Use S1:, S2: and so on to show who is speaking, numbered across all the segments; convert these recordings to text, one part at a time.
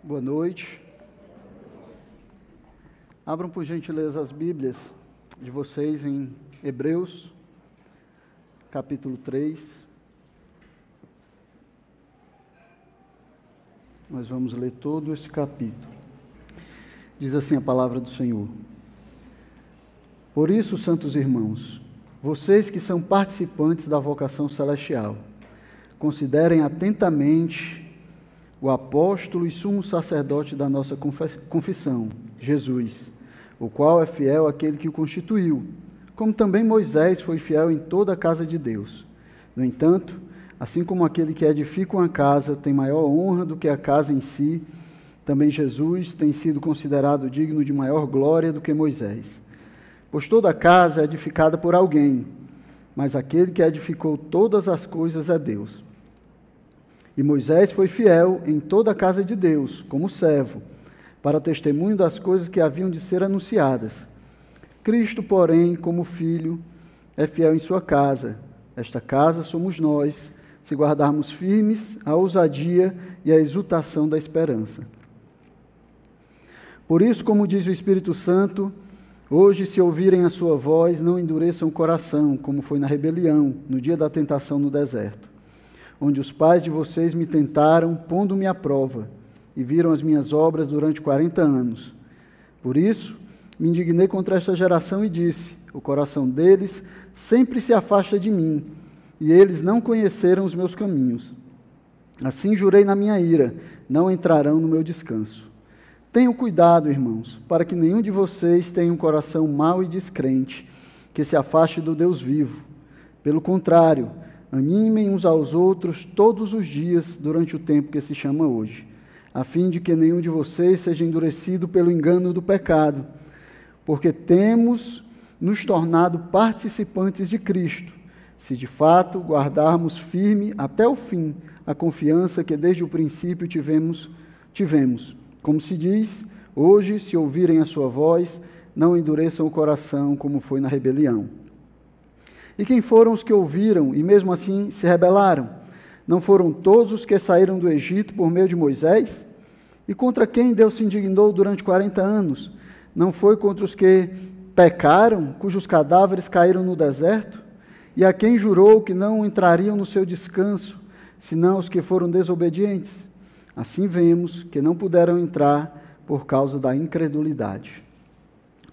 S1: Boa noite. Abram por gentileza as Bíblias de vocês em Hebreus, capítulo 3. Nós vamos ler todo esse capítulo. Diz assim a palavra do Senhor. Por isso, santos irmãos, vocês que são participantes da vocação celestial, considerem atentamente o apóstolo e sumo sacerdote da nossa confissão, Jesus, o qual é fiel àquele que o constituiu, como também Moisés foi fiel em toda a casa de Deus. No entanto, assim como aquele que edifica uma casa tem maior honra do que a casa em si, também Jesus tem sido considerado digno de maior glória do que Moisés. Pois toda casa é edificada por alguém, mas aquele que edificou todas as coisas é Deus. E Moisés foi fiel em toda a casa de Deus, como servo, para testemunho das coisas que haviam de ser anunciadas. Cristo, porém, como filho, é fiel em sua casa. Esta casa somos nós, se guardarmos firmes a ousadia e a exultação da esperança. Por isso, como diz o Espírito Santo, hoje, se ouvirem a sua voz, não endureçam o coração, como foi na rebelião, no dia da tentação no deserto onde os pais de vocês me tentaram, pondo-me à prova, e viram as minhas obras durante quarenta anos. Por isso, me indignei contra esta geração e disse: O coração deles sempre se afasta de mim, e eles não conheceram os meus caminhos. Assim jurei na minha ira: não entrarão no meu descanso. Tenham cuidado, irmãos, para que nenhum de vocês tenha um coração mau e descrente, que se afaste do Deus vivo. Pelo contrário, Animem uns aos outros todos os dias durante o tempo que se chama hoje, a fim de que nenhum de vocês seja endurecido pelo engano do pecado, porque temos nos tornado participantes de Cristo, se de fato guardarmos firme até o fim a confiança que desde o princípio tivemos, tivemos. Como se diz, hoje, se ouvirem a sua voz, não endureçam o coração como foi na rebelião. E quem foram os que ouviram e mesmo assim se rebelaram? Não foram todos os que saíram do Egito por meio de Moisés? E contra quem Deus se indignou durante 40 anos? Não foi contra os que pecaram, cujos cadáveres caíram no deserto? E a quem jurou que não entrariam no seu descanso, senão os que foram desobedientes? Assim vemos que não puderam entrar por causa da incredulidade.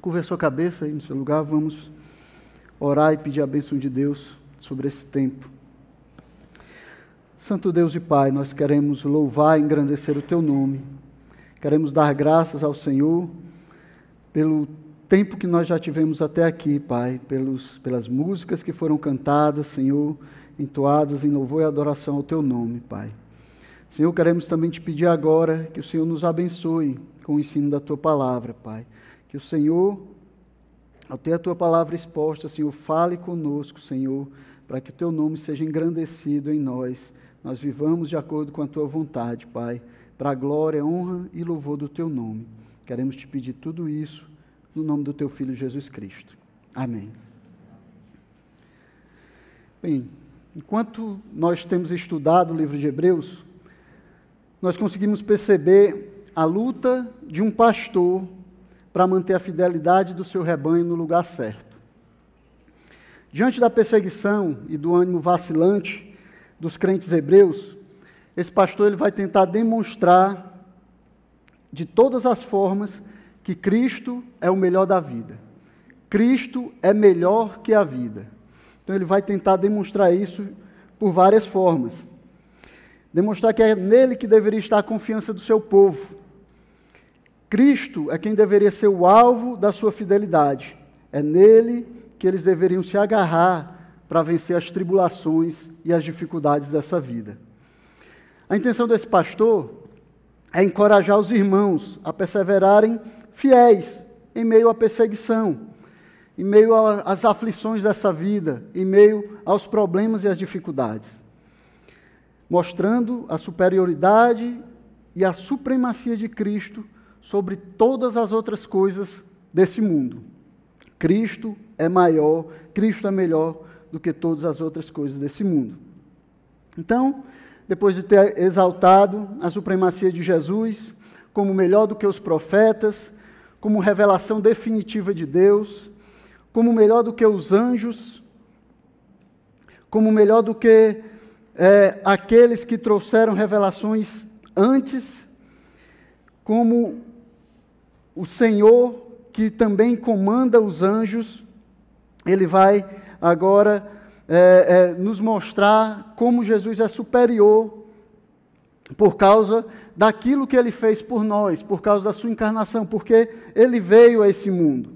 S1: Curva sua cabeça aí no seu lugar, vamos orar e pedir a bênção de Deus sobre esse tempo. Santo Deus e Pai, nós queremos louvar e engrandecer o Teu nome. Queremos dar graças ao Senhor pelo tempo que nós já tivemos até aqui, Pai, pelos, pelas músicas que foram cantadas, Senhor, entoadas em louvor e adoração ao Teu nome, Pai. Senhor, queremos também te pedir agora que o Senhor nos abençoe com o ensino da Tua palavra, Pai. Que o Senhor ao ter a tua palavra exposta, Senhor, fale conosco, Senhor, para que o teu nome seja engrandecido em nós. Nós vivamos de acordo com a tua vontade, Pai, para a glória, honra e louvor do teu nome. Queremos te pedir tudo isso no nome do teu filho Jesus Cristo. Amém. Bem, enquanto nós temos estudado o livro de Hebreus, nós conseguimos perceber a luta de um pastor para manter a fidelidade do seu rebanho no lugar certo. Diante da perseguição e do ânimo vacilante dos crentes hebreus, esse pastor ele vai tentar demonstrar de todas as formas que Cristo é o melhor da vida. Cristo é melhor que a vida. Então ele vai tentar demonstrar isso por várias formas. Demonstrar que é nele que deveria estar a confiança do seu povo Cristo é quem deveria ser o alvo da sua fidelidade. É nele que eles deveriam se agarrar para vencer as tribulações e as dificuldades dessa vida. A intenção desse pastor é encorajar os irmãos a perseverarem fiéis em meio à perseguição, em meio às aflições dessa vida, em meio aos problemas e às dificuldades, mostrando a superioridade e a supremacia de Cristo sobre todas as outras coisas desse mundo. Cristo é maior, Cristo é melhor do que todas as outras coisas desse mundo. Então, depois de ter exaltado a supremacia de Jesus, como melhor do que os profetas, como revelação definitiva de Deus, como melhor do que os anjos, como melhor do que é, aqueles que trouxeram revelações antes, como o Senhor que também comanda os anjos, ele vai agora é, é, nos mostrar como Jesus é superior por causa daquilo que ele fez por nós, por causa da sua encarnação, porque ele veio a esse mundo.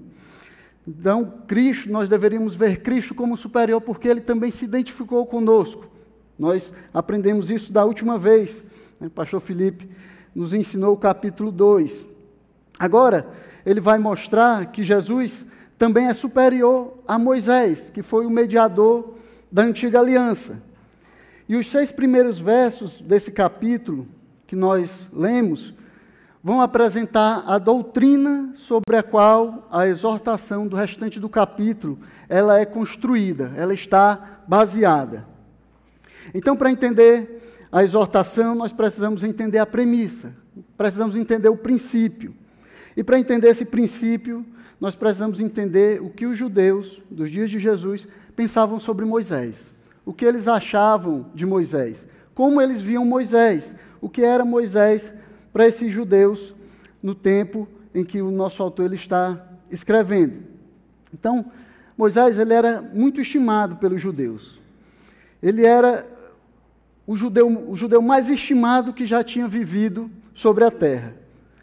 S1: Então, Cristo, nós deveríamos ver Cristo como superior, porque ele também se identificou conosco. Nós aprendemos isso da última vez. Né? O pastor Felipe nos ensinou o capítulo 2. Agora, ele vai mostrar que Jesus também é superior a Moisés, que foi o mediador da antiga aliança. E os seis primeiros versos desse capítulo que nós lemos vão apresentar a doutrina sobre a qual a exortação do restante do capítulo ela é construída, ela está baseada. Então, para entender a exortação, nós precisamos entender a premissa, precisamos entender o princípio. E para entender esse princípio, nós precisamos entender o que os judeus dos dias de Jesus pensavam sobre Moisés o que eles achavam de Moisés, como eles viam Moisés, o que era Moisés para esses judeus no tempo em que o nosso autor ele está escrevendo. Então, Moisés ele era muito estimado pelos judeus. Ele era o judeu, o judeu mais estimado que já tinha vivido sobre a terra.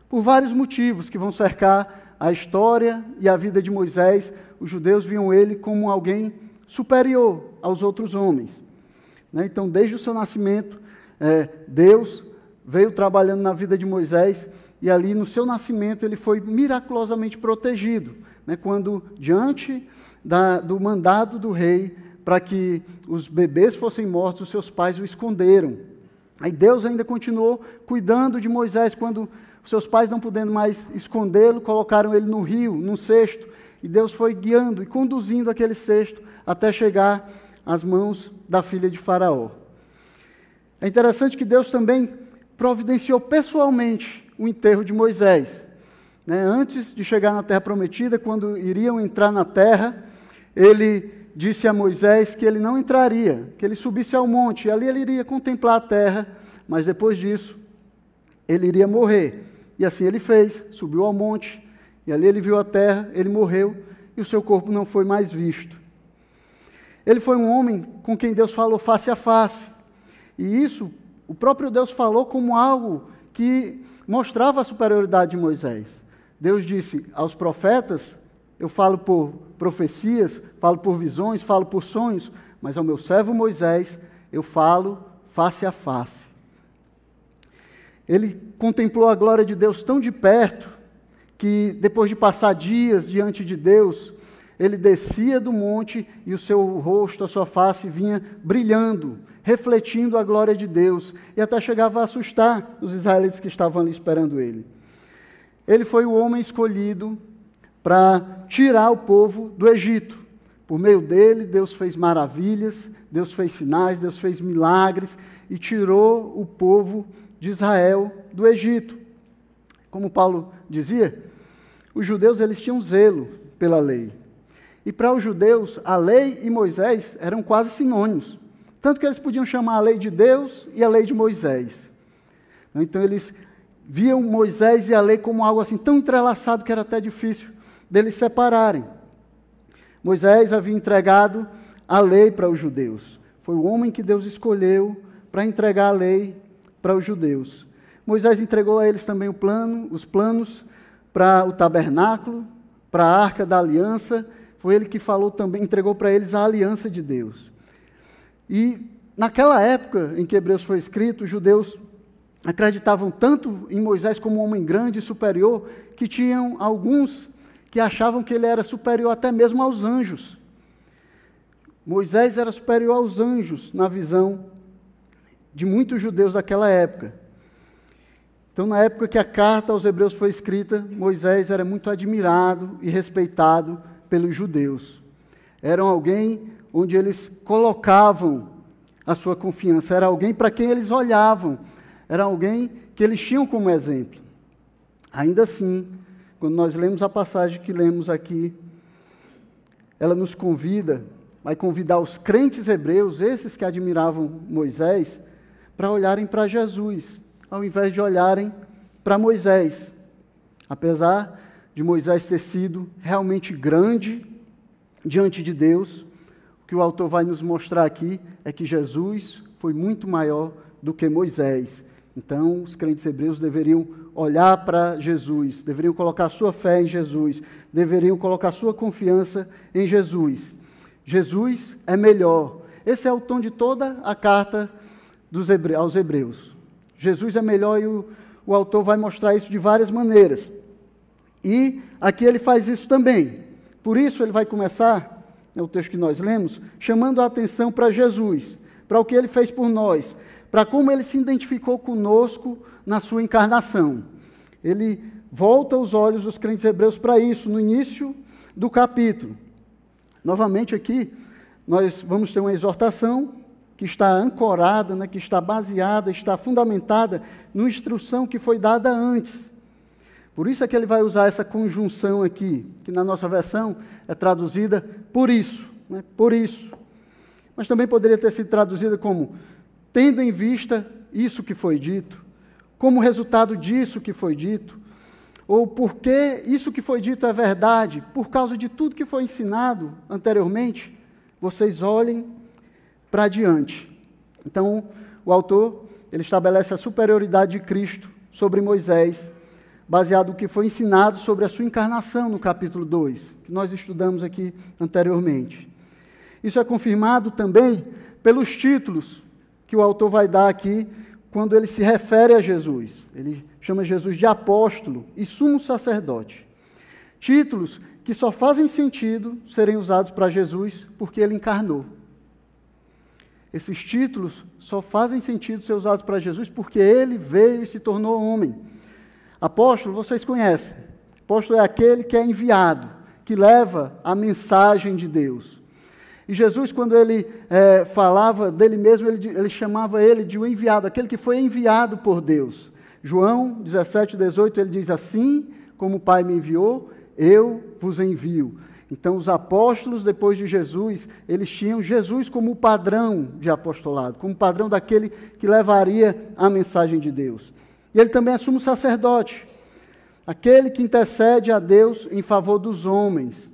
S1: Por vários motivos que vão cercar a história e a vida de Moisés, os judeus viam ele como alguém superior aos outros homens. Né? Então, desde o seu nascimento, é, Deus veio trabalhando na vida de Moisés e ali no seu nascimento ele foi miraculosamente protegido, né? quando diante do mandado do rei para que os bebês fossem mortos, os seus pais o esconderam. Aí Deus ainda continuou cuidando de Moisés quando seus pais não podendo mais escondê-lo, colocaram ele no rio, num cesto, e Deus foi guiando e conduzindo aquele cesto até chegar às mãos da filha de Faraó. É interessante que Deus também providenciou pessoalmente o enterro de Moisés. Né? Antes de chegar na terra prometida, quando iriam entrar na terra, ele disse a Moisés que ele não entraria, que ele subisse ao monte, e ali ele iria contemplar a terra, mas depois disso, ele iria morrer. E assim ele fez, subiu ao monte, e ali ele viu a terra, ele morreu, e o seu corpo não foi mais visto. Ele foi um homem com quem Deus falou face a face. E isso o próprio Deus falou como algo que mostrava a superioridade de Moisés. Deus disse aos profetas: Eu falo por profecias, falo por visões, falo por sonhos, mas ao meu servo Moisés eu falo face a face. Ele contemplou a glória de Deus tão de perto que, depois de passar dias diante de Deus, ele descia do monte e o seu rosto, a sua face vinha brilhando, refletindo a glória de Deus, e até chegava a assustar os israelitas que estavam ali esperando ele. Ele foi o homem escolhido para tirar o povo do Egito. Por meio dele, Deus fez maravilhas, Deus fez sinais, Deus fez milagres e tirou o povo de Israel do Egito. Como Paulo dizia, os judeus eles tinham zelo pela lei. E para os judeus, a lei e Moisés eram quase sinônimos. Tanto que eles podiam chamar a lei de Deus e a lei de Moisés. Então eles viam Moisés e a lei como algo assim tão entrelaçado que era até difícil deles separarem. Moisés havia entregado a lei para os judeus. Foi o homem que Deus escolheu para entregar a lei para os judeus. Moisés entregou a eles também plano, os planos para o tabernáculo, para a arca da aliança foi ele que falou também, entregou para eles a aliança de Deus. E naquela época em que Hebreus foi escrito, os judeus acreditavam tanto em Moisés como um homem grande e superior, que tinham alguns que achavam que ele era superior até mesmo aos anjos. Moisés era superior aos anjos na visão de muitos judeus daquela época. Então, na época que a carta aos Hebreus foi escrita, Moisés era muito admirado e respeitado pelos judeus. Eram alguém onde eles colocavam a sua confiança, era alguém para quem eles olhavam, era alguém que eles tinham como exemplo. Ainda assim, quando nós lemos a passagem que lemos aqui, ela nos convida, vai convidar os crentes hebreus, esses que admiravam Moisés, para olharem para Jesus, ao invés de olharem para Moisés. Apesar de Moisés ter sido realmente grande diante de Deus, o que o autor vai nos mostrar aqui é que Jesus foi muito maior do que Moisés. Então, os crentes hebreus deveriam olhar para Jesus, deveriam colocar sua fé em Jesus, deveriam colocar sua confiança em Jesus. Jesus é melhor. Esse é o tom de toda a carta hebre aos hebreus. Jesus é melhor e o, o autor vai mostrar isso de várias maneiras. E aqui ele faz isso também. Por isso ele vai começar, é o texto que nós lemos, chamando a atenção para Jesus, para o que ele fez por nós, para como ele se identificou conosco na sua encarnação. Ele volta os olhos dos crentes hebreus para isso, no início do capítulo. Novamente aqui, nós vamos ter uma exortação que está ancorada, né, que está baseada, está fundamentada numa instrução que foi dada antes. Por isso é que ele vai usar essa conjunção aqui, que na nossa versão é traduzida por isso, né, por isso. Mas também poderia ter sido traduzida como tendo em vista isso que foi dito, como resultado disso que foi dito, ou porque isso que foi dito é verdade, por causa de tudo que foi ensinado anteriormente, vocês olhem para diante. Então, o autor, ele estabelece a superioridade de Cristo sobre Moisés, baseado no que foi ensinado sobre a sua encarnação no capítulo 2, que nós estudamos aqui anteriormente. Isso é confirmado também pelos títulos que o autor vai dar aqui quando ele se refere a Jesus. Ele chama Jesus de apóstolo e sumo sacerdote. Títulos que só fazem sentido serem usados para Jesus porque ele encarnou. Esses títulos só fazem sentido ser usados para Jesus porque ele veio e se tornou homem. Apóstolo, vocês conhecem. Apóstolo é aquele que é enviado, que leva a mensagem de Deus. E Jesus, quando ele é, falava dele mesmo, ele, ele chamava ele de o um enviado, aquele que foi enviado por Deus. João 17, 18, ele diz assim: Como o Pai me enviou, eu vos envio. Então, os apóstolos, depois de Jesus, eles tinham Jesus como padrão de apostolado, como padrão daquele que levaria a mensagem de Deus. E ele também assume o sacerdote, aquele que intercede a Deus em favor dos homens,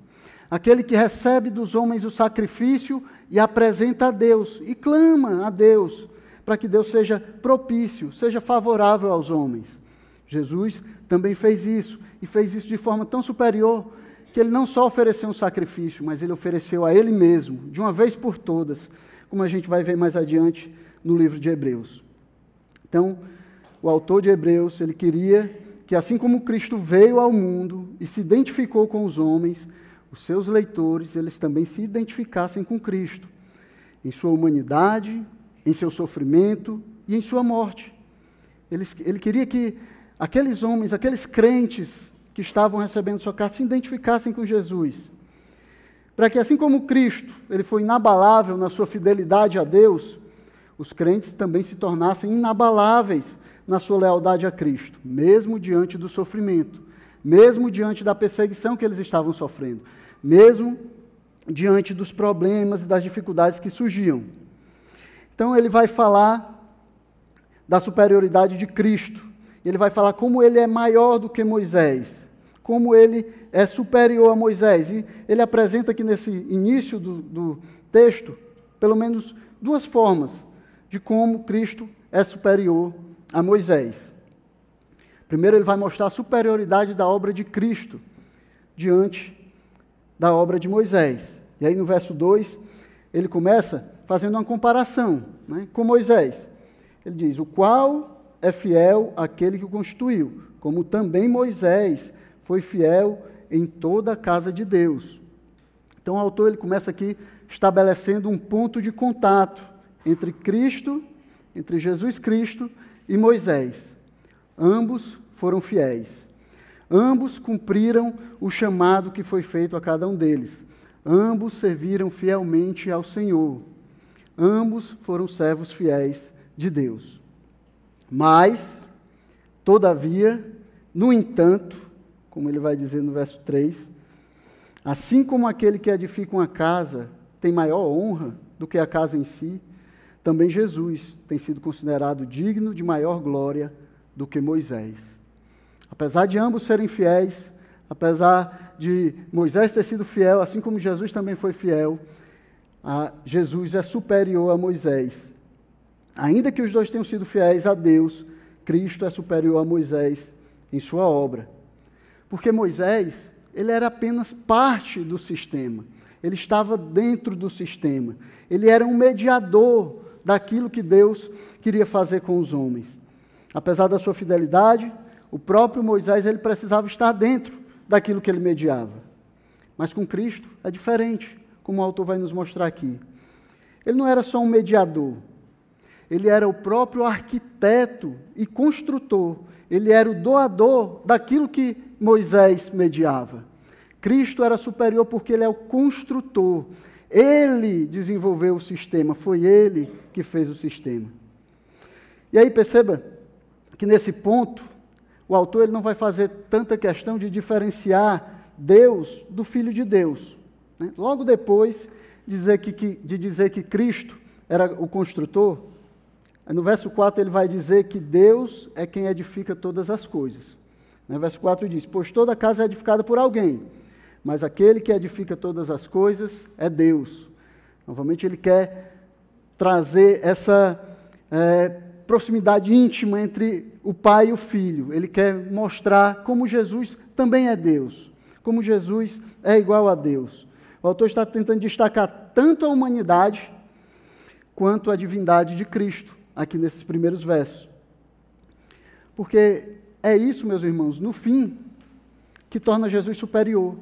S1: aquele que recebe dos homens o sacrifício e apresenta a Deus, e clama a Deus, para que Deus seja propício, seja favorável aos homens. Jesus também fez isso, e fez isso de forma tão superior que ele não só ofereceu um sacrifício, mas ele ofereceu a ele mesmo, de uma vez por todas, como a gente vai ver mais adiante no livro de Hebreus. Então, o autor de Hebreus, ele queria que assim como Cristo veio ao mundo e se identificou com os homens, os seus leitores, eles também se identificassem com Cristo, em sua humanidade, em seu sofrimento e em sua morte. Ele, ele queria que aqueles homens, aqueles crentes que estavam recebendo sua carta se identificassem com Jesus. Para que, assim como Cristo ele foi inabalável na sua fidelidade a Deus, os crentes também se tornassem inabaláveis na sua lealdade a Cristo, mesmo diante do sofrimento, mesmo diante da perseguição que eles estavam sofrendo, mesmo diante dos problemas e das dificuldades que surgiam. Então, ele vai falar da superioridade de Cristo, ele vai falar como ele é maior do que Moisés como ele é superior a Moisés. E ele apresenta aqui nesse início do, do texto, pelo menos duas formas de como Cristo é superior a Moisés. Primeiro, ele vai mostrar a superioridade da obra de Cristo diante da obra de Moisés. E aí, no verso 2, ele começa fazendo uma comparação né, com Moisés. Ele diz: O qual é fiel àquele que o constituiu, como também Moisés foi fiel em toda a casa de Deus. Então o autor ele começa aqui estabelecendo um ponto de contato entre Cristo, entre Jesus Cristo e Moisés. Ambos foram fiéis. Ambos cumpriram o chamado que foi feito a cada um deles. Ambos serviram fielmente ao Senhor. Ambos foram servos fiéis de Deus. Mas, todavia, No entanto, como ele vai dizer no verso 3, assim como aquele que edifica uma casa tem maior honra do que a casa em si, também Jesus tem sido considerado digno de maior glória do que Moisés. Apesar de ambos serem fiéis, apesar de Moisés ter sido fiel, assim como Jesus também foi fiel, Jesus é superior a Moisés. Ainda que os dois tenham sido fiéis a Deus, Cristo é superior a Moisés em sua obra. Porque Moisés, ele era apenas parte do sistema. Ele estava dentro do sistema. Ele era um mediador daquilo que Deus queria fazer com os homens. Apesar da sua fidelidade, o próprio Moisés ele precisava estar dentro daquilo que ele mediava. Mas com Cristo é diferente, como o autor vai nos mostrar aqui. Ele não era só um mediador, ele era o próprio arquiteto e construtor, ele era o doador daquilo que Moisés mediava. Cristo era superior porque ele é o construtor, ele desenvolveu o sistema, foi ele que fez o sistema. E aí perceba que nesse ponto, o autor ele não vai fazer tanta questão de diferenciar Deus do Filho de Deus. Né? Logo depois dizer que, que, de dizer que Cristo era o construtor, no verso 4 ele vai dizer que Deus é quem edifica todas as coisas. No verso 4 diz: Pois toda casa é edificada por alguém mas aquele que edifica todas as coisas é Deus. Novamente, ele quer trazer essa é, proximidade íntima entre o pai e o filho. Ele quer mostrar como Jesus também é Deus, como Jesus é igual a Deus. O autor está tentando destacar tanto a humanidade quanto a divindade de Cristo, aqui nesses primeiros versos. Porque é isso, meus irmãos, no fim, que torna Jesus superior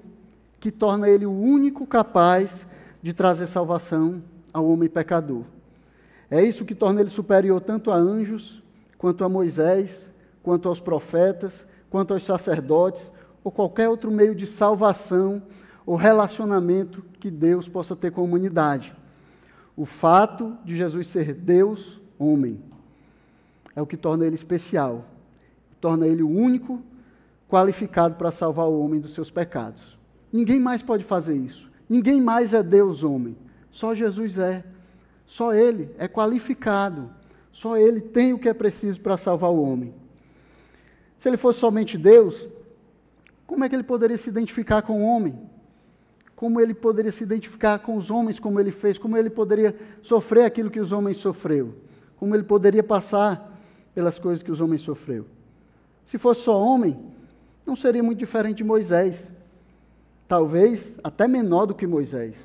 S1: que torna ele o único capaz de trazer salvação ao homem pecador. É isso que torna ele superior tanto a anjos, quanto a Moisés, quanto aos profetas, quanto aos sacerdotes, ou qualquer outro meio de salvação ou relacionamento que Deus possa ter com a humanidade. O fato de Jesus ser Deus, homem, é o que torna ele especial, torna ele o único qualificado para salvar o homem dos seus pecados. Ninguém mais pode fazer isso. Ninguém mais é Deus homem. Só Jesus é. Só Ele é qualificado. Só Ele tem o que é preciso para salvar o homem. Se Ele fosse somente Deus, como é que Ele poderia se identificar com o homem? Como Ele poderia se identificar com os homens como Ele fez? Como Ele poderia sofrer aquilo que os homens sofreu? Como Ele poderia passar pelas coisas que os homens sofreu? Se fosse só homem, não seria muito diferente de Moisés talvez até menor do que Moisés.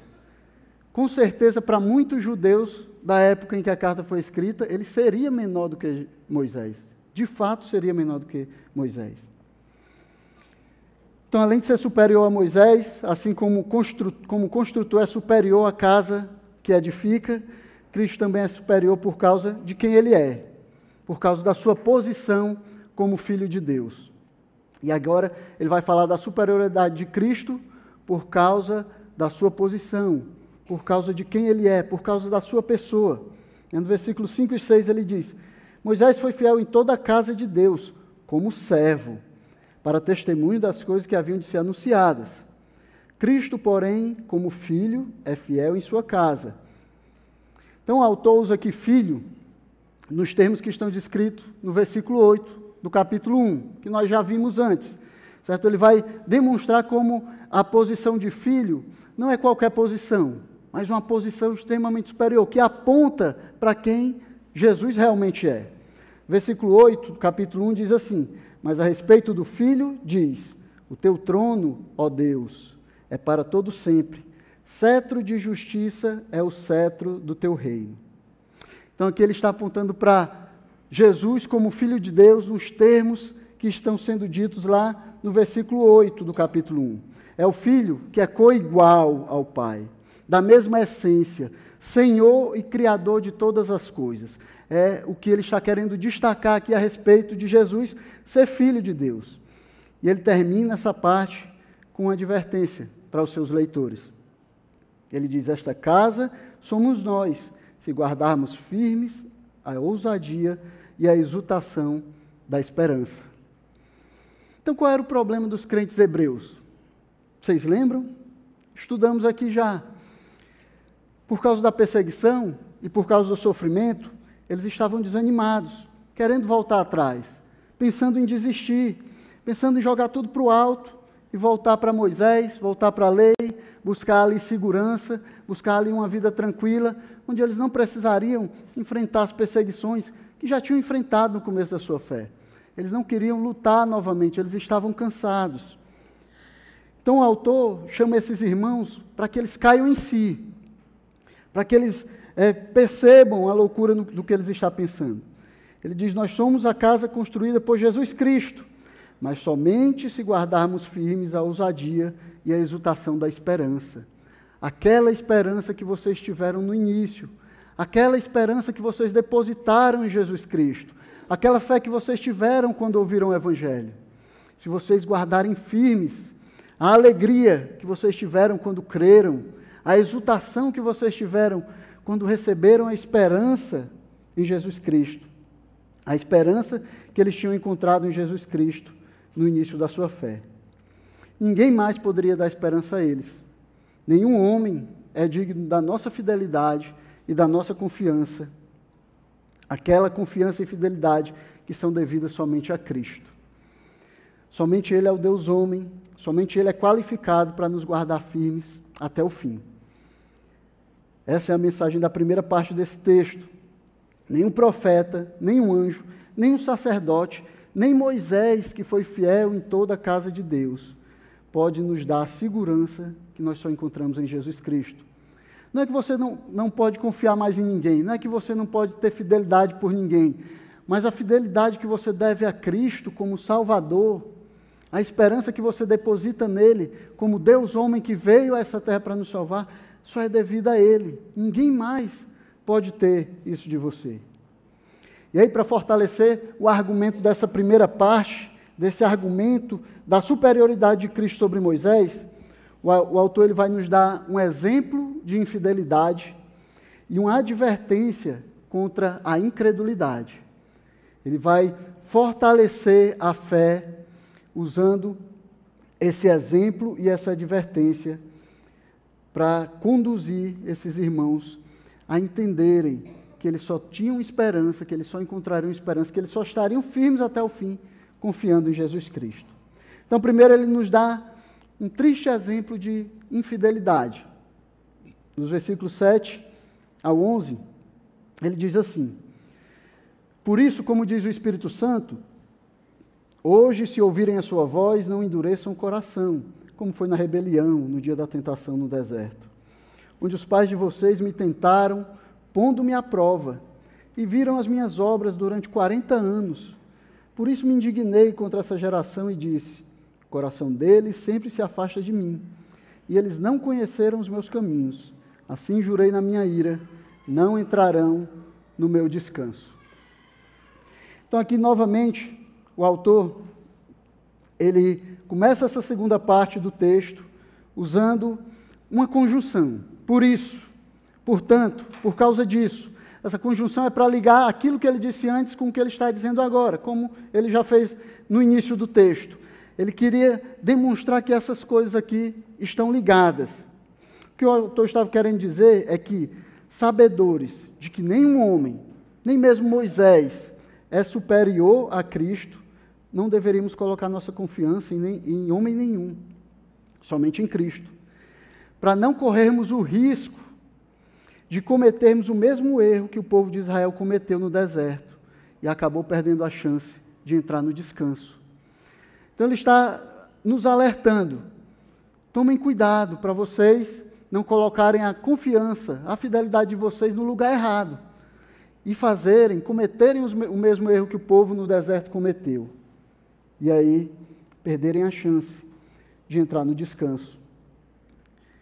S1: Com certeza, para muitos judeus da época em que a carta foi escrita, ele seria menor do que Moisés. De fato, seria menor do que Moisés. Então, além de ser superior a Moisés, assim como, constru como construtor é superior à casa que edifica, Cristo também é superior por causa de quem ele é, por causa da sua posição como filho de Deus. E agora ele vai falar da superioridade de Cristo por causa da sua posição, por causa de quem ele é, por causa da sua pessoa. No versículo 5 e 6 ele diz: Moisés foi fiel em toda a casa de Deus, como servo, para testemunho das coisas que haviam de ser anunciadas. Cristo, porém, como filho, é fiel em sua casa. Então, o autor usa aqui filho nos termos que estão descritos no versículo 8 do capítulo 1, que nós já vimos antes. Certo? Ele vai demonstrar como a posição de filho não é qualquer posição, mas uma posição extremamente superior, que aponta para quem Jesus realmente é. Versículo 8 do capítulo 1 diz assim: Mas a respeito do filho, diz: O teu trono, ó Deus, é para todo sempre. Cetro de justiça é o cetro do teu reino. Então aqui ele está apontando para Jesus como filho de Deus nos termos que estão sendo ditos lá no versículo 8 do capítulo 1. É o filho que é coigual ao pai, da mesma essência, Senhor e Criador de todas as coisas. É o que ele está querendo destacar aqui a respeito de Jesus ser filho de Deus. E ele termina essa parte com uma advertência para os seus leitores. Ele diz: Esta casa somos nós, se guardarmos firmes a ousadia e a exultação da esperança. Então, qual era o problema dos crentes hebreus? Vocês lembram? Estudamos aqui já. Por causa da perseguição e por causa do sofrimento, eles estavam desanimados, querendo voltar atrás, pensando em desistir, pensando em jogar tudo para o alto e voltar para Moisés, voltar para a lei, buscar ali segurança, buscar ali uma vida tranquila, onde eles não precisariam enfrentar as perseguições que já tinham enfrentado no começo da sua fé. Eles não queriam lutar novamente, eles estavam cansados. Então o autor chama esses irmãos para que eles caiam em si, para que eles é, percebam a loucura no, do que eles estão pensando. Ele diz: Nós somos a casa construída por Jesus Cristo, mas somente se guardarmos firmes a ousadia e a exultação da esperança. Aquela esperança que vocês tiveram no início, aquela esperança que vocês depositaram em Jesus Cristo, aquela fé que vocês tiveram quando ouviram o Evangelho. Se vocês guardarem firmes a alegria que vocês tiveram quando creram, a exultação que vocês tiveram quando receberam a esperança em Jesus Cristo. A esperança que eles tinham encontrado em Jesus Cristo no início da sua fé. Ninguém mais poderia dar esperança a eles. Nenhum homem é digno da nossa fidelidade e da nossa confiança. Aquela confiança e fidelidade que são devidas somente a Cristo. Somente Ele é o Deus homem, somente Ele é qualificado para nos guardar firmes até o fim. Essa é a mensagem da primeira parte desse texto. Nenhum profeta, nenhum anjo, nenhum sacerdote, nem Moisés, que foi fiel em toda a casa de Deus, pode nos dar a segurança que nós só encontramos em Jesus Cristo. Não é que você não, não pode confiar mais em ninguém, não é que você não pode ter fidelidade por ninguém, mas a fidelidade que você deve a Cristo como Salvador, a esperança que você deposita nele, como Deus homem que veio a essa terra para nos salvar, só é devida a Ele. Ninguém mais pode ter isso de você. E aí, para fortalecer o argumento dessa primeira parte, desse argumento da superioridade de Cristo sobre Moisés, o, o autor ele vai nos dar um exemplo de infidelidade e uma advertência contra a incredulidade. Ele vai fortalecer a fé usando esse exemplo e essa advertência para conduzir esses irmãos a entenderem que eles só tinham esperança, que eles só encontrariam esperança, que eles só estariam firmes até o fim, confiando em Jesus Cristo. Então, primeiro, ele nos dá um triste exemplo de infidelidade. Nos versículos 7 ao 11, ele diz assim: Por isso, como diz o Espírito Santo, hoje, se ouvirem a sua voz, não endureçam o coração como foi na rebelião, no dia da tentação no deserto, onde os pais de vocês me tentaram, pondo-me à prova, e viram as minhas obras durante quarenta anos. Por isso me indignei contra essa geração e disse: coração deles sempre se afasta de mim, e eles não conheceram os meus caminhos. Assim jurei na minha ira: não entrarão no meu descanso. Então, aqui novamente, o autor ele começa essa segunda parte do texto usando uma conjunção. Por isso, portanto, por causa disso. Essa conjunção é para ligar aquilo que ele disse antes com o que ele está dizendo agora, como ele já fez no início do texto. Ele queria demonstrar que essas coisas aqui estão ligadas. O que o autor estava querendo dizer é que, sabedores de que nenhum homem, nem mesmo Moisés, é superior a Cristo, não deveríamos colocar nossa confiança em, nem, em homem nenhum, somente em Cristo, para não corrermos o risco de cometermos o mesmo erro que o povo de Israel cometeu no deserto e acabou perdendo a chance de entrar no descanso. Então ele está nos alertando. Tomem cuidado para vocês não colocarem a confiança, a fidelidade de vocês no lugar errado e fazerem, cometerem o mesmo erro que o povo no deserto cometeu e aí perderem a chance de entrar no descanso.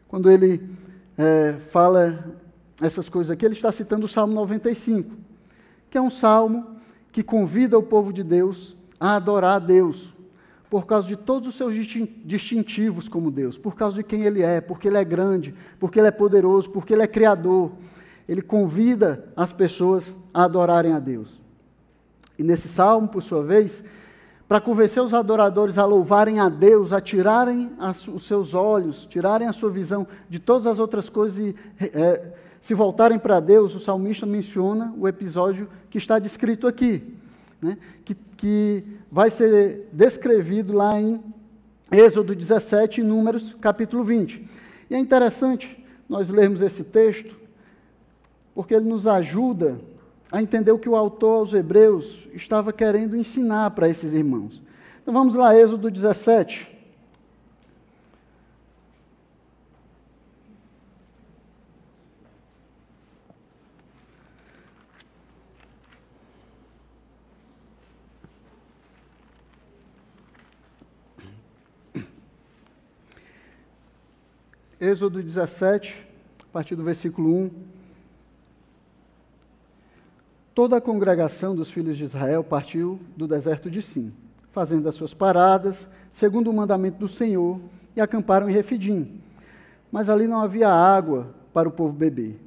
S1: Quando ele é, fala essas coisas aqui, ele está citando o Salmo 95, que é um salmo que convida o povo de Deus a adorar a Deus, por causa de todos os seus distintivos como Deus, por causa de quem Ele é, porque Ele é grande, porque Ele é poderoso, porque Ele é criador. Ele convida as pessoas a adorarem a Deus. E nesse salmo, por sua vez, para convencer os adoradores a louvarem a Deus, a tirarem os seus olhos, tirarem a sua visão de todas as outras coisas e é, se voltarem para Deus, o salmista menciona o episódio que está descrito aqui, né? que, que vai ser descrevido lá em Êxodo 17 e Números capítulo 20. E é interessante nós lermos esse texto, porque ele nos ajuda a entender o que o autor aos Hebreus estava querendo ensinar para esses irmãos. Então vamos lá, Êxodo 17. Êxodo 17, a partir do versículo 1. Toda a congregação dos filhos de Israel partiu do deserto de Sim, fazendo as suas paradas, segundo o mandamento do Senhor, e acamparam em Refidim. Mas ali não havia água para o povo beber.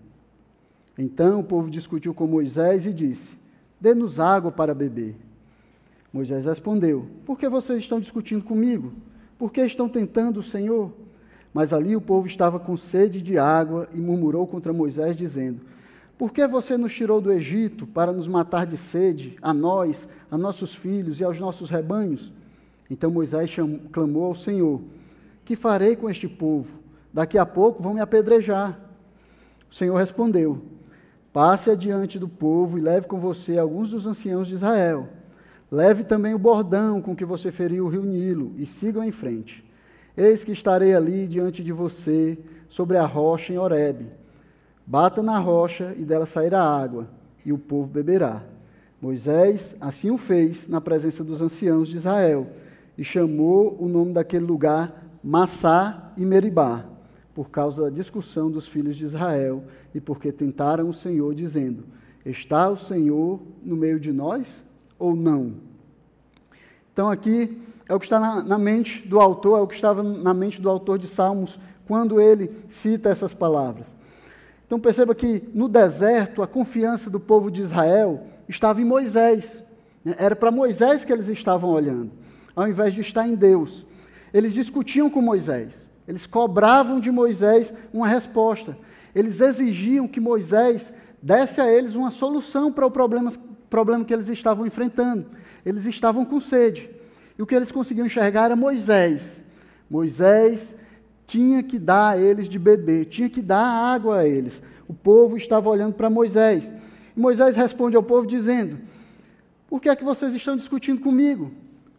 S1: Então o povo discutiu com Moisés e disse: Dê-nos água para beber. Moisés respondeu: Por que vocês estão discutindo comigo? Por que estão tentando o Senhor? Mas ali o povo estava com sede de água e murmurou contra Moisés, dizendo: por que você nos tirou do Egito para nos matar de sede, a nós, a nossos filhos e aos nossos rebanhos? Então Moisés chamou, clamou ao Senhor: Que farei com este povo? Daqui a pouco vão me apedrejar. O Senhor respondeu: Passe adiante do povo e leve com você alguns dos anciãos de Israel. Leve também o bordão com que você feriu o rio Nilo e sigam em frente. Eis que estarei ali diante de você, sobre a rocha em Horebe. Bata na rocha e dela sairá água, e o povo beberá. Moisés assim o fez na presença dos anciãos de Israel, e chamou o nome daquele lugar Massá e Meribá, por causa da discussão dos filhos de Israel, e porque tentaram o Senhor, dizendo: Está o Senhor no meio de nós ou não? Então, aqui é o que está na, na mente do autor, é o que estava na mente do autor de Salmos, quando ele cita essas palavras. Então perceba que no deserto a confiança do povo de Israel estava em Moisés. Né? Era para Moisés que eles estavam olhando, ao invés de estar em Deus. Eles discutiam com Moisés, eles cobravam de Moisés uma resposta. Eles exigiam que Moisés desse a eles uma solução para o problema, problema que eles estavam enfrentando. Eles estavam com sede. E o que eles conseguiam enxergar era Moisés. Moisés tinha que dar a eles de beber, tinha que dar água a eles. O povo estava olhando para Moisés. E Moisés responde ao povo dizendo: Por que é que vocês estão discutindo comigo?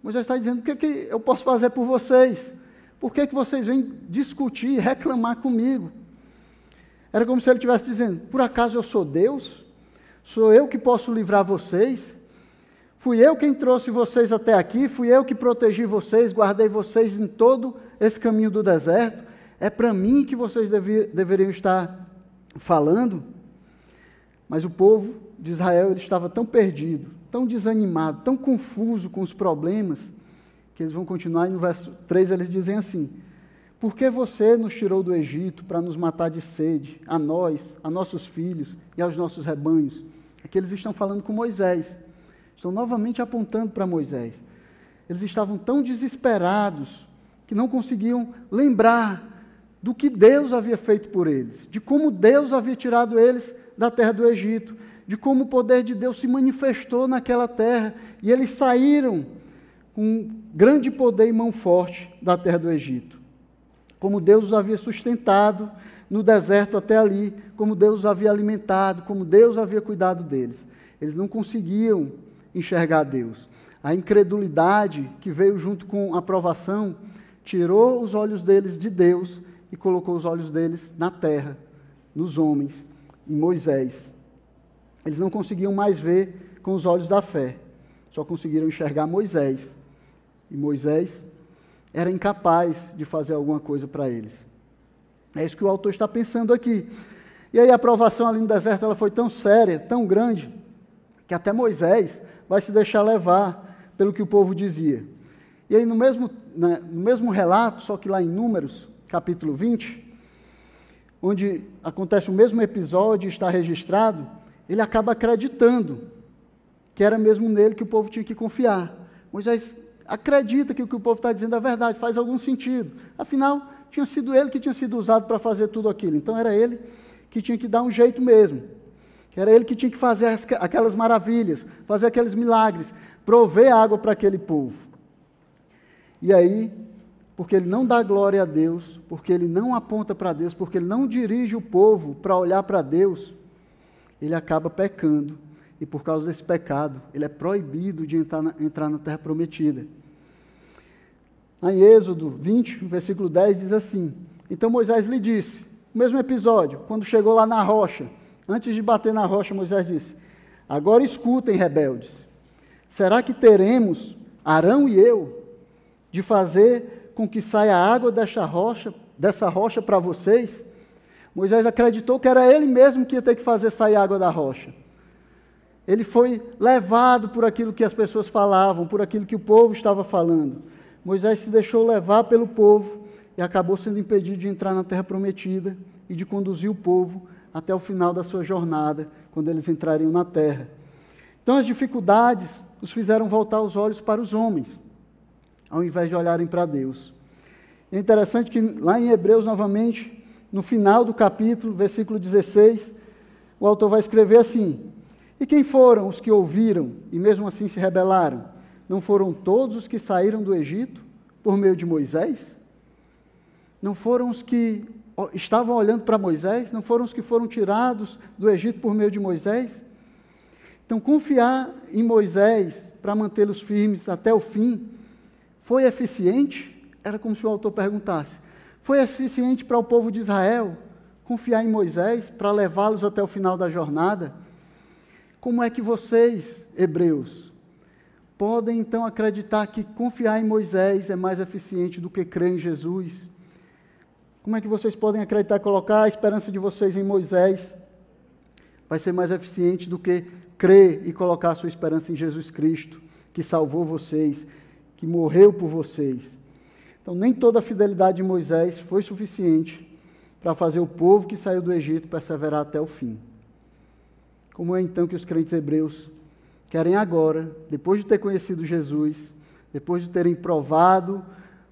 S1: Moisés está dizendo: O que, é que eu posso fazer por vocês? Por que, é que vocês vêm discutir, reclamar comigo? Era como se ele estivesse dizendo: Por acaso eu sou Deus? Sou eu que posso livrar vocês? Fui eu quem trouxe vocês até aqui, fui eu que protegi vocês, guardei vocês em todo esse caminho do deserto. É para mim que vocês devi, deveriam estar falando. Mas o povo de Israel ele estava tão perdido, tão desanimado, tão confuso com os problemas, que eles vão continuar e no verso 3 eles dizem assim: Por que você nos tirou do Egito para nos matar de sede, a nós, a nossos filhos e aos nossos rebanhos? Aqui eles estão falando com Moisés. Estão novamente apontando para Moisés. Eles estavam tão desesperados que não conseguiam lembrar do que Deus havia feito por eles, de como Deus havia tirado eles da terra do Egito, de como o poder de Deus se manifestou naquela terra e eles saíram com grande poder e mão forte da terra do Egito. Como Deus os havia sustentado no deserto até ali, como Deus os havia alimentado, como Deus havia cuidado deles. Eles não conseguiam enxergar Deus. A incredulidade que veio junto com a aprovação tirou os olhos deles de Deus e colocou os olhos deles na terra, nos homens, em Moisés. Eles não conseguiam mais ver com os olhos da fé, só conseguiram enxergar Moisés. E Moisés era incapaz de fazer alguma coisa para eles. É isso que o autor está pensando aqui. E aí a aprovação ali no deserto ela foi tão séria, tão grande, que até Moisés vai se deixar levar pelo que o povo dizia. E aí, no mesmo, né, no mesmo relato, só que lá em Números, capítulo 20, onde acontece o mesmo episódio está registrado, ele acaba acreditando que era mesmo nele que o povo tinha que confiar. Moisés acredita que o que o povo está dizendo é verdade, faz algum sentido. Afinal, tinha sido ele que tinha sido usado para fazer tudo aquilo. Então era ele que tinha que dar um jeito mesmo. Era ele que tinha que fazer aquelas maravilhas, fazer aqueles milagres, prover água para aquele povo. E aí, porque ele não dá glória a Deus, porque ele não aponta para Deus, porque ele não dirige o povo para olhar para Deus, ele acaba pecando. E por causa desse pecado, ele é proibido de entrar na, entrar na terra prometida. Em Êxodo 20, versículo 10, diz assim: Então Moisés lhe disse, o mesmo episódio, quando chegou lá na rocha, antes de bater na rocha, Moisés disse: Agora escutem, rebeldes, será que teremos, Arão e eu, de fazer com que saia água dessa rocha, dessa rocha para vocês? Moisés acreditou que era ele mesmo que ia ter que fazer sair água da rocha. Ele foi levado por aquilo que as pessoas falavam, por aquilo que o povo estava falando. Moisés se deixou levar pelo povo e acabou sendo impedido de entrar na terra prometida e de conduzir o povo até o final da sua jornada, quando eles entrariam na terra. Então as dificuldades os fizeram voltar os olhos para os homens, ao invés de olharem para Deus. É interessante que lá em Hebreus, novamente, no final do capítulo, versículo 16, o autor vai escrever assim: E quem foram os que ouviram e mesmo assim se rebelaram? Não foram todos os que saíram do Egito por meio de Moisés? Não foram os que estavam olhando para Moisés? Não foram os que foram tirados do Egito por meio de Moisés? Então, confiar em Moisés para mantê-los firmes até o fim foi eficiente? Era como se o autor perguntasse. Foi eficiente para o povo de Israel confiar em Moisés para levá-los até o final da jornada? Como é que vocês, hebreus, podem então acreditar que confiar em Moisés é mais eficiente do que crer em Jesus? Como é que vocês podem acreditar, colocar a esperança de vocês em Moisés vai ser mais eficiente do que crer e colocar a sua esperança em Jesus Cristo, que salvou vocês, que morreu por vocês? Então, nem toda a fidelidade de Moisés foi suficiente para fazer o povo que saiu do Egito perseverar até o fim. Como é então que os crentes hebreus querem agora, depois de ter conhecido Jesus, depois de terem provado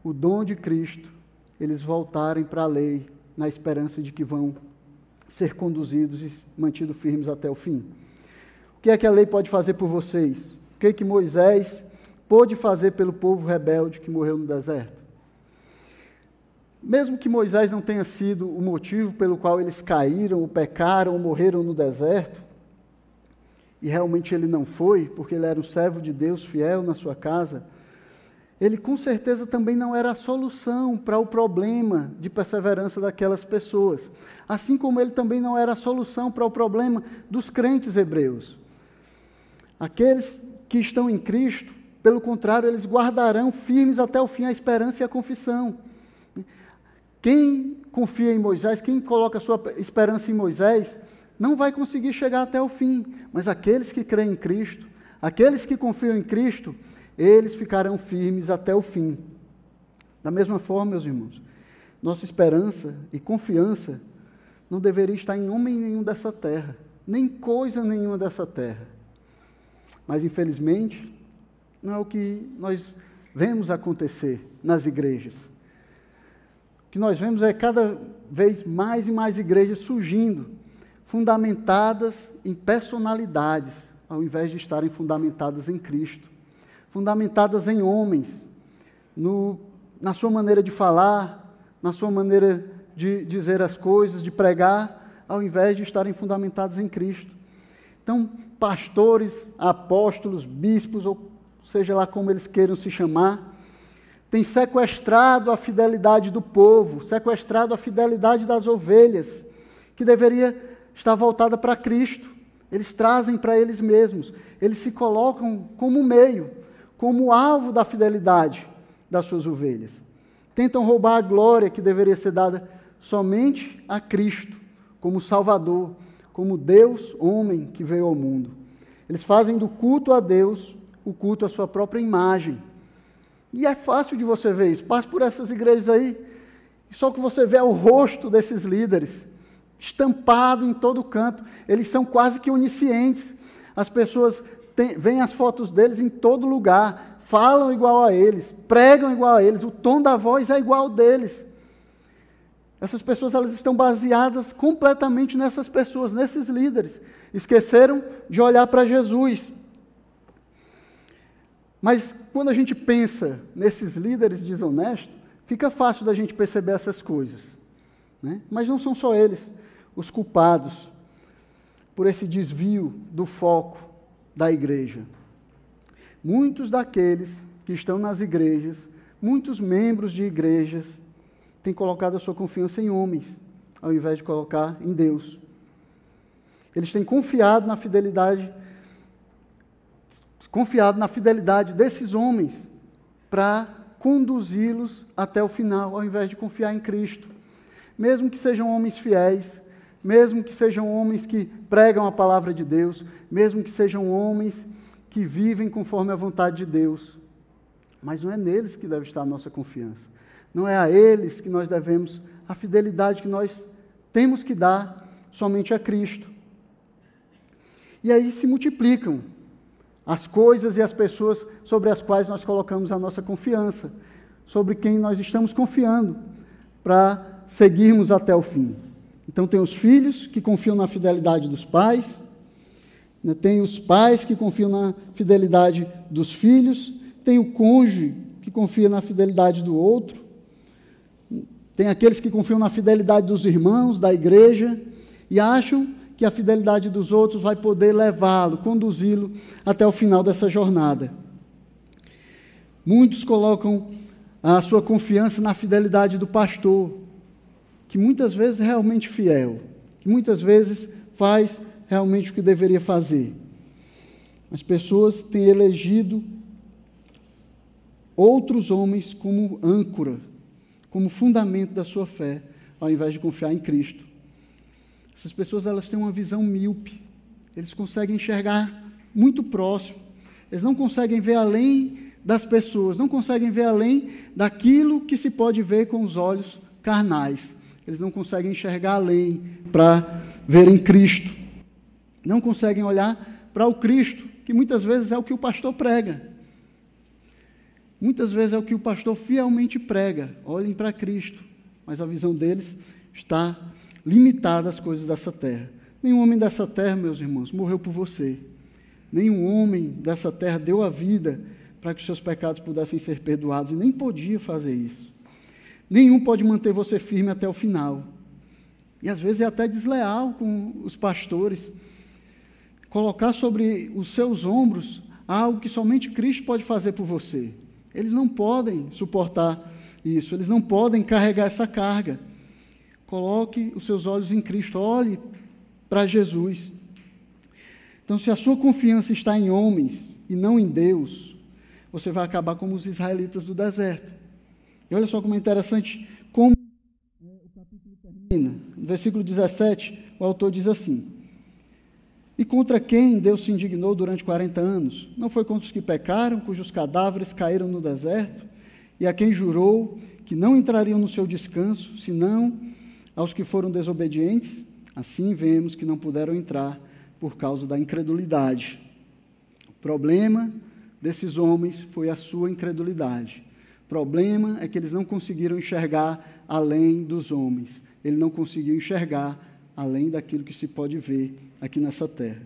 S1: o dom de Cristo, eles voltarem para a lei na esperança de que vão ser conduzidos e mantidos firmes até o fim. O que é que a lei pode fazer por vocês? O que é que Moisés pôde fazer pelo povo rebelde que morreu no deserto? Mesmo que Moisés não tenha sido o motivo pelo qual eles caíram, ou pecaram, ou morreram no deserto, e realmente ele não foi, porque ele era um servo de Deus fiel na sua casa, ele com certeza também não era a solução para o problema de perseverança daquelas pessoas. Assim como ele também não era a solução para o problema dos crentes hebreus. Aqueles que estão em Cristo, pelo contrário, eles guardarão firmes até o fim a esperança e a confissão. Quem confia em Moisés, quem coloca sua esperança em Moisés, não vai conseguir chegar até o fim. Mas aqueles que creem em Cristo, aqueles que confiam em Cristo, eles ficarão firmes até o fim. Da mesma forma, meus irmãos, nossa esperança e confiança não deveria estar em homem nenhum dessa terra, nem coisa nenhuma dessa terra. Mas, infelizmente, não é o que nós vemos acontecer nas igrejas que nós vemos é cada vez mais e mais igrejas surgindo, fundamentadas em personalidades, ao invés de estarem fundamentadas em Cristo, fundamentadas em homens, no, na sua maneira de falar, na sua maneira de dizer as coisas, de pregar, ao invés de estarem fundamentadas em Cristo. Então, pastores, apóstolos, bispos, ou seja lá como eles queiram se chamar, tem sequestrado a fidelidade do povo, sequestrado a fidelidade das ovelhas, que deveria estar voltada para Cristo. Eles trazem para eles mesmos, eles se colocam como meio, como alvo da fidelidade das suas ovelhas. Tentam roubar a glória que deveria ser dada somente a Cristo, como Salvador, como Deus, homem que veio ao mundo. Eles fazem do culto a Deus o culto à sua própria imagem. E é fácil de você ver isso. Passe por essas igrejas aí, só que você vê o rosto desses líderes, estampado em todo canto. Eles são quase que oniscientes. As pessoas têm, veem as fotos deles em todo lugar. falam igual a eles, pregam igual a eles, o tom da voz é igual deles. Essas pessoas elas estão baseadas completamente nessas pessoas, nesses líderes. Esqueceram de olhar para Jesus. Mas quando a gente pensa nesses líderes desonestos, fica fácil da gente perceber essas coisas. Né? Mas não são só eles os culpados por esse desvio do foco da igreja. Muitos daqueles que estão nas igrejas, muitos membros de igrejas, têm colocado a sua confiança em homens, ao invés de colocar em Deus. Eles têm confiado na fidelidade confiado na fidelidade desses homens para conduzi-los até o final, ao invés de confiar em Cristo. Mesmo que sejam homens fiéis, mesmo que sejam homens que pregam a palavra de Deus, mesmo que sejam homens que vivem conforme a vontade de Deus. Mas não é neles que deve estar a nossa confiança. Não é a eles que nós devemos a fidelidade que nós temos que dar somente a Cristo. E aí se multiplicam as coisas e as pessoas sobre as quais nós colocamos a nossa confiança, sobre quem nós estamos confiando para seguirmos até o fim. Então, tem os filhos que confiam na fidelidade dos pais, né? tem os pais que confiam na fidelidade dos filhos, tem o cônjuge que confia na fidelidade do outro, tem aqueles que confiam na fidelidade dos irmãos, da igreja, e acham que a fidelidade dos outros vai poder levá-lo, conduzi-lo até o final dessa jornada. Muitos colocam a sua confiança na fidelidade do pastor, que muitas vezes é realmente fiel, que muitas vezes faz realmente o que deveria fazer. As pessoas têm elegido outros homens como âncora, como fundamento da sua fé, ao invés de confiar em Cristo. Essas pessoas elas têm uma visão míope. Eles conseguem enxergar muito próximo. Eles não conseguem ver além das pessoas, não conseguem ver além daquilo que se pode ver com os olhos carnais. Eles não conseguem enxergar além para ver em Cristo. Não conseguem olhar para o Cristo, que muitas vezes é o que o pastor prega. Muitas vezes é o que o pastor fielmente prega. Olhem para Cristo. Mas a visão deles está limitada às coisas dessa terra. Nenhum homem dessa terra, meus irmãos, morreu por você. Nenhum homem dessa terra deu a vida para que os seus pecados pudessem ser perdoados, e nem podia fazer isso. Nenhum pode manter você firme até o final. E às vezes é até desleal com os pastores. Colocar sobre os seus ombros algo que somente Cristo pode fazer por você. Eles não podem suportar isso, eles não podem carregar essa carga. Coloque os seus olhos em Cristo, olhe para Jesus. Então, se a sua confiança está em homens e não em Deus, você vai acabar como os israelitas do deserto. E olha só como é interessante como o capítulo termina. No versículo 17, o autor diz assim: E contra quem Deus se indignou durante 40 anos? Não foi contra os que pecaram, cujos cadáveres caíram no deserto, e a quem jurou que não entrariam no seu descanso, senão aos que foram desobedientes, assim vemos que não puderam entrar por causa da incredulidade. O problema desses homens foi a sua incredulidade. Problema é que eles não conseguiram enxergar além dos homens. Ele não conseguiu enxergar além daquilo que se pode ver aqui nessa terra.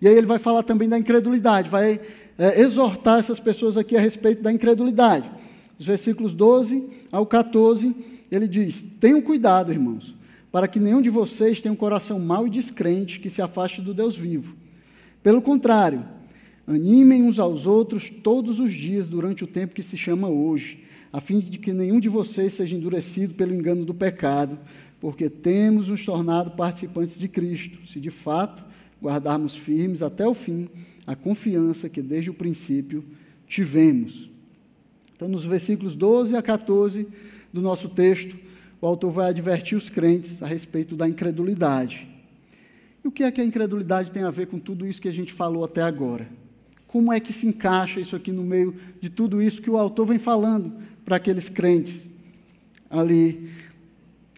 S1: E aí ele vai falar também da incredulidade, vai é, exortar essas pessoas aqui a respeito da incredulidade. Os versículos 12 ao 14 ele diz: Tenham cuidado, irmãos, para que nenhum de vocês tenha um coração mau e descrente que se afaste do Deus vivo. Pelo contrário, animem uns aos outros todos os dias durante o tempo que se chama hoje, a fim de que nenhum de vocês seja endurecido pelo engano do pecado, porque temos nos tornado participantes de Cristo, se de fato guardarmos firmes até o fim a confiança que desde o princípio tivemos. Então, nos versículos 12 a 14 do nosso texto, o autor vai advertir os crentes a respeito da incredulidade. E o que é que a incredulidade tem a ver com tudo isso que a gente falou até agora? Como é que se encaixa isso aqui no meio de tudo isso que o autor vem falando para aqueles crentes ali,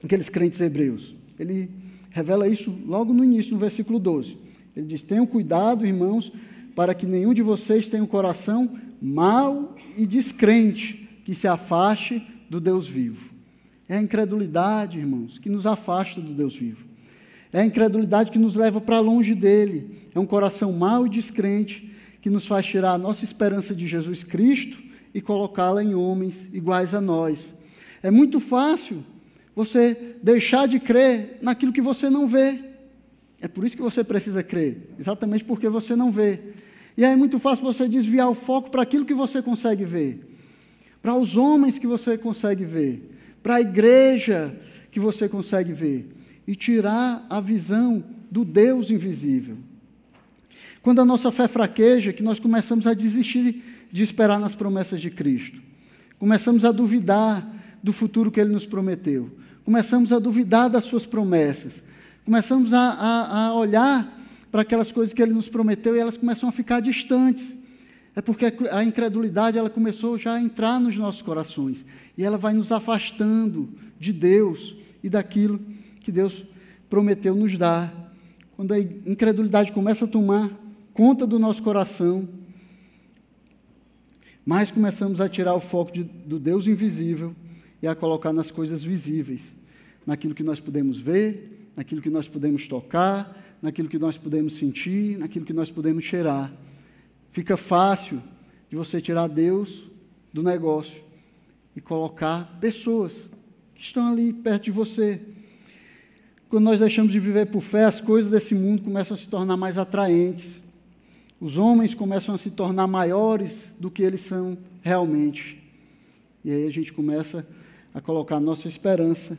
S1: aqueles crentes hebreus? Ele revela isso logo no início, no versículo 12. Ele diz: Tenham cuidado, irmãos, para que nenhum de vocês tenha um coração mau e descrente que se afaste do Deus vivo. É a incredulidade, irmãos, que nos afasta do Deus vivo. É a incredulidade que nos leva para longe dele. É um coração mau e descrente que nos faz tirar a nossa esperança de Jesus Cristo e colocá-la em homens iguais a nós. É muito fácil você deixar de crer naquilo que você não vê. É por isso que você precisa crer, exatamente porque você não vê. E aí é muito fácil você desviar o foco para aquilo que você consegue ver, para os homens que você consegue ver, para a igreja que você consegue ver, e tirar a visão do Deus invisível. Quando a nossa fé fraqueja, que nós começamos a desistir de esperar nas promessas de Cristo, começamos a duvidar do futuro que Ele nos prometeu, começamos a duvidar das Suas promessas, começamos a, a, a olhar para aquelas coisas que Ele nos prometeu e elas começam a ficar distantes. É porque a incredulidade ela começou já a entrar nos nossos corações e ela vai nos afastando de Deus e daquilo que Deus prometeu nos dar. Quando a incredulidade começa a tomar conta do nosso coração, mais começamos a tirar o foco de, do Deus invisível e a colocar nas coisas visíveis, naquilo que nós podemos ver, naquilo que nós podemos tocar, naquilo que nós podemos sentir, naquilo que nós podemos cheirar. Fica fácil de você tirar Deus do negócio e colocar pessoas que estão ali perto de você. Quando nós deixamos de viver por fé, as coisas desse mundo começam a se tornar mais atraentes. Os homens começam a se tornar maiores do que eles são realmente. E aí a gente começa a colocar nossa esperança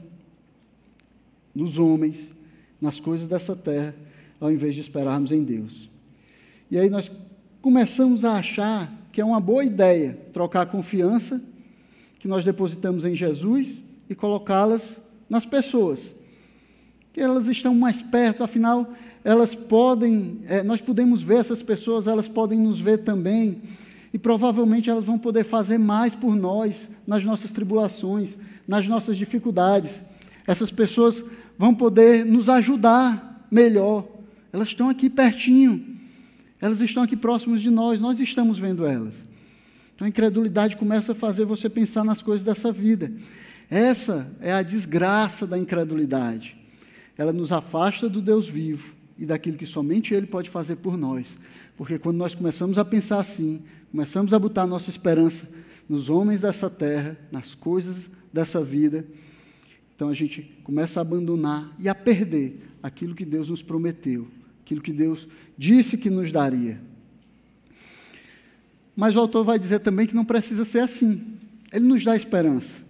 S1: nos homens, nas coisas dessa terra, ao invés de esperarmos em Deus. E aí nós começamos a achar que é uma boa ideia trocar a confiança que nós depositamos em Jesus e colocá-las nas pessoas. Que elas estão mais perto, afinal, elas podem, é, nós podemos ver essas pessoas, elas podem nos ver também, e provavelmente elas vão poder fazer mais por nós nas nossas tribulações, nas nossas dificuldades. Essas pessoas vão poder nos ajudar melhor. Elas estão aqui pertinho. Elas estão aqui próximas de nós, nós estamos vendo elas. Então a incredulidade começa a fazer você pensar nas coisas dessa vida. Essa é a desgraça da incredulidade. Ela nos afasta do Deus vivo e daquilo que somente Ele pode fazer por nós. Porque quando nós começamos a pensar assim, começamos a botar nossa esperança nos homens dessa terra, nas coisas dessa vida, então a gente começa a abandonar e a perder aquilo que Deus nos prometeu, aquilo que Deus disse que nos daria. Mas o autor vai dizer também que não precisa ser assim. Ele nos dá esperança.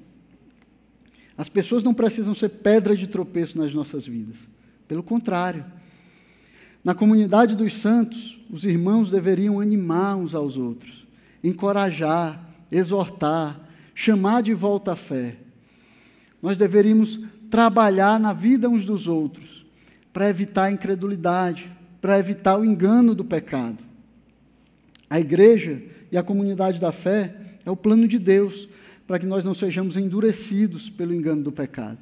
S1: As pessoas não precisam ser pedra de tropeço nas nossas vidas. Pelo contrário. Na comunidade dos santos, os irmãos deveriam animar uns aos outros, encorajar, exortar, chamar de volta a fé. Nós deveríamos trabalhar na vida uns dos outros para evitar a incredulidade, para evitar o engano do pecado. A igreja e a comunidade da fé é o plano de Deus para que nós não sejamos endurecidos pelo engano do pecado.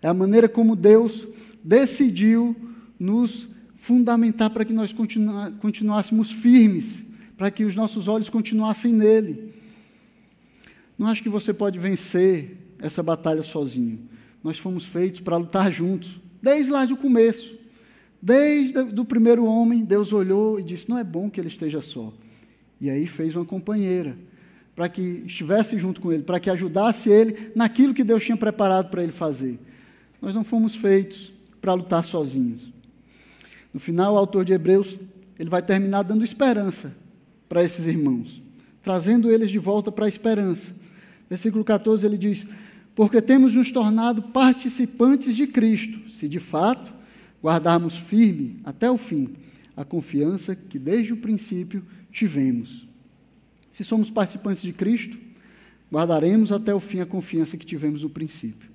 S1: É a maneira como Deus decidiu nos fundamentar para que nós continuássemos firmes, para que os nossos olhos continuassem nele. Não acho que você pode vencer essa batalha sozinho. Nós fomos feitos para lutar juntos, desde lá do começo. Desde o primeiro homem, Deus olhou e disse: Não é bom que ele esteja só. E aí fez uma companheira, para que estivesse junto com ele, para que ajudasse ele naquilo que Deus tinha preparado para ele fazer. Nós não fomos feitos para lutar sozinhos. No final, o autor de Hebreus, ele vai terminar dando esperança para esses irmãos, trazendo eles de volta para a esperança. Versículo 14, ele diz: porque temos nos tornado participantes de Cristo, se de fato guardarmos firme até o fim a confiança que desde o princípio tivemos. Se somos participantes de Cristo, guardaremos até o fim a confiança que tivemos no princípio.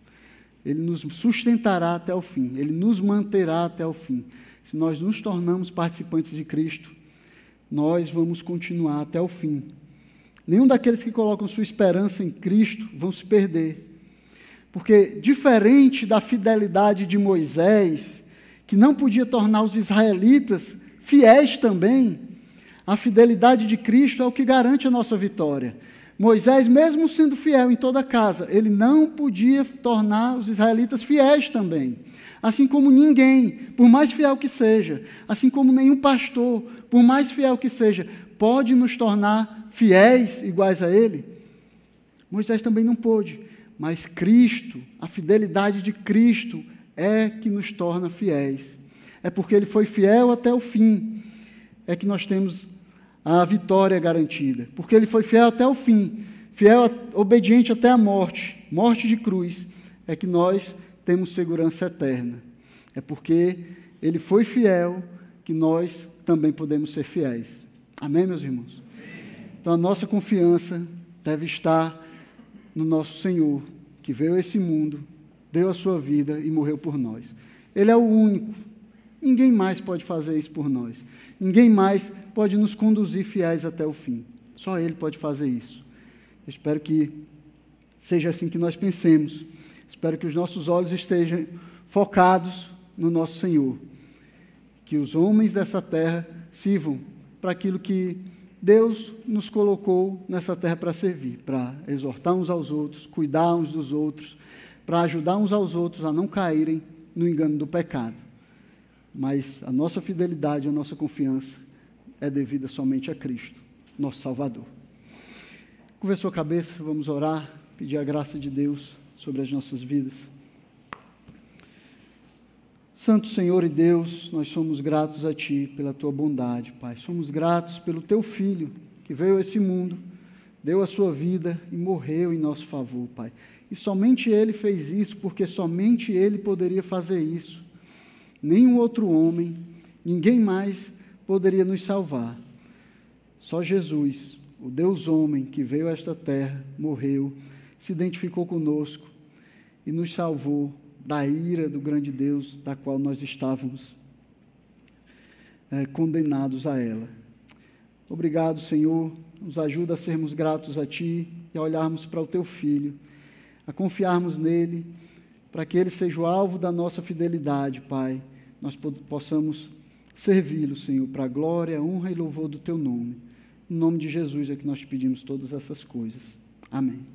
S1: Ele nos sustentará até o fim, ele nos manterá até o fim. Se nós nos tornamos participantes de Cristo, nós vamos continuar até o fim. Nenhum daqueles que colocam sua esperança em Cristo vão se perder. Porque, diferente da fidelidade de Moisés, que não podia tornar os israelitas fiéis também, a fidelidade de Cristo é o que garante a nossa vitória. Moisés, mesmo sendo fiel em toda casa, ele não podia tornar os israelitas fiéis também. Assim como ninguém, por mais fiel que seja, assim como nenhum pastor, por mais fiel que seja, pode nos tornar fiéis iguais a ele. Moisés também não pôde, mas Cristo, a fidelidade de Cristo é que nos torna fiéis. É porque ele foi fiel até o fim, é que nós temos a vitória garantida. Porque ele foi fiel até o fim, fiel, obediente até a morte, morte de cruz, é que nós temos segurança eterna. É porque ele foi fiel que nós também podemos ser fiéis. Amém, meus irmãos? Então a nossa confiança deve estar no nosso Senhor, que veio a esse mundo, deu a sua vida e morreu por nós. Ele é o único. Ninguém mais pode fazer isso por nós. Ninguém mais pode nos conduzir fiéis até o fim. Só Ele pode fazer isso. Eu espero que seja assim que nós pensemos. Espero que os nossos olhos estejam focados no nosso Senhor. Que os homens dessa terra sirvam para aquilo que Deus nos colocou nessa terra para servir, para exortar uns aos outros, cuidar uns dos outros, para ajudar uns aos outros a não caírem no engano do pecado. Mas a nossa fidelidade, a nossa confiança é devida somente a Cristo, nosso Salvador. Curva sua cabeça, vamos orar, pedir a graça de Deus sobre as nossas vidas. Santo Senhor e Deus, nós somos gratos a Ti pela Tua bondade, Pai. Somos gratos pelo Teu Filho que veio a esse mundo, deu a sua vida e morreu em nosso favor, Pai. E somente Ele fez isso, porque somente Ele poderia fazer isso. Nenhum outro homem, ninguém mais poderia nos salvar. Só Jesus, o Deus homem que veio a esta terra, morreu, se identificou conosco e nos salvou da ira do grande Deus, da qual nós estávamos é, condenados a ela. Obrigado, Senhor. Nos ajuda a sermos gratos a Ti e a olharmos para o Teu Filho, a confiarmos nele, para que ele seja o alvo da nossa fidelidade, Pai. Nós possamos servi-lo, Senhor, para a glória, honra e louvor do teu nome. Em nome de Jesus é que nós pedimos todas essas coisas. Amém.